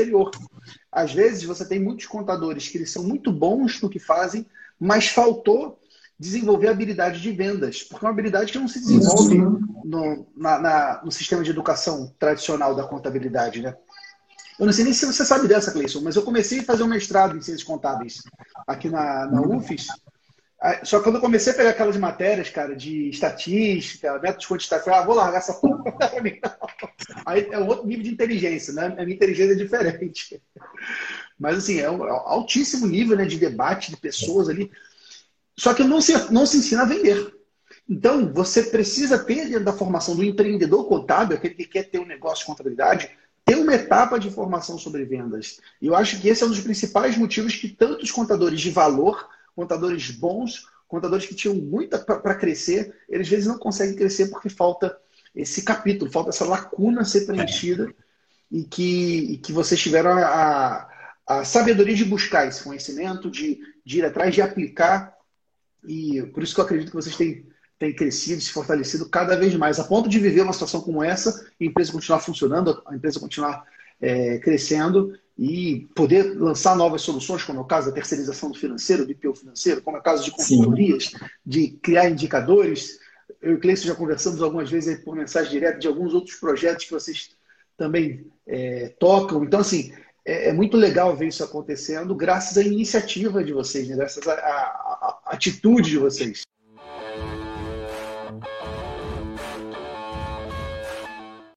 exterior. Às vezes você tem muitos contadores que eles são muito bons no que fazem, mas faltou desenvolver habilidade de vendas, porque é uma habilidade que não se desenvolve no, na, na, no sistema de educação tradicional da contabilidade, né? Eu não sei nem se você sabe dessa, Cleison, mas eu comecei a fazer um mestrado em ciências contábeis aqui na, na UFES. Só que quando eu comecei a pegar aquelas matérias, cara, de estatística, métodos quantitativos, eu ah, vou largar essa porra. Aí é um outro nível de inteligência, né? A minha inteligência é diferente. Mas, assim, é um altíssimo nível né, de debate de pessoas ali. Só que não se, não se ensina a vender. Então, você precisa ter dentro da formação do empreendedor contábil, aquele que quer ter um negócio de contabilidade, ter uma etapa de formação sobre vendas. E eu acho que esse é um dos principais motivos que tantos contadores de valor, contadores bons, contadores que tinham muita para crescer, eles às vezes não conseguem crescer porque falta esse capítulo, falta essa lacuna ser preenchida e que, e que vocês tiveram a, a, sabedoria de buscar esse conhecimento, de, de ir atrás, de aplicar. E por isso que eu acredito que vocês têm tem crescido, se fortalecido cada vez mais, a ponto de viver uma situação como essa, a empresa continuar funcionando, a empresa continuar é, crescendo e poder lançar novas soluções, como é o caso da terceirização do financeiro, do IPO financeiro, como é o caso de consultorias, Sim. de criar indicadores. Eu e o Cleiton já conversamos algumas vezes por mensagem direta de alguns outros projetos que vocês também é, tocam. Então, assim, é, é, muito legal ver isso acontecendo, graças à iniciativa de vocês, né? graças à, à, à atitude de vocês.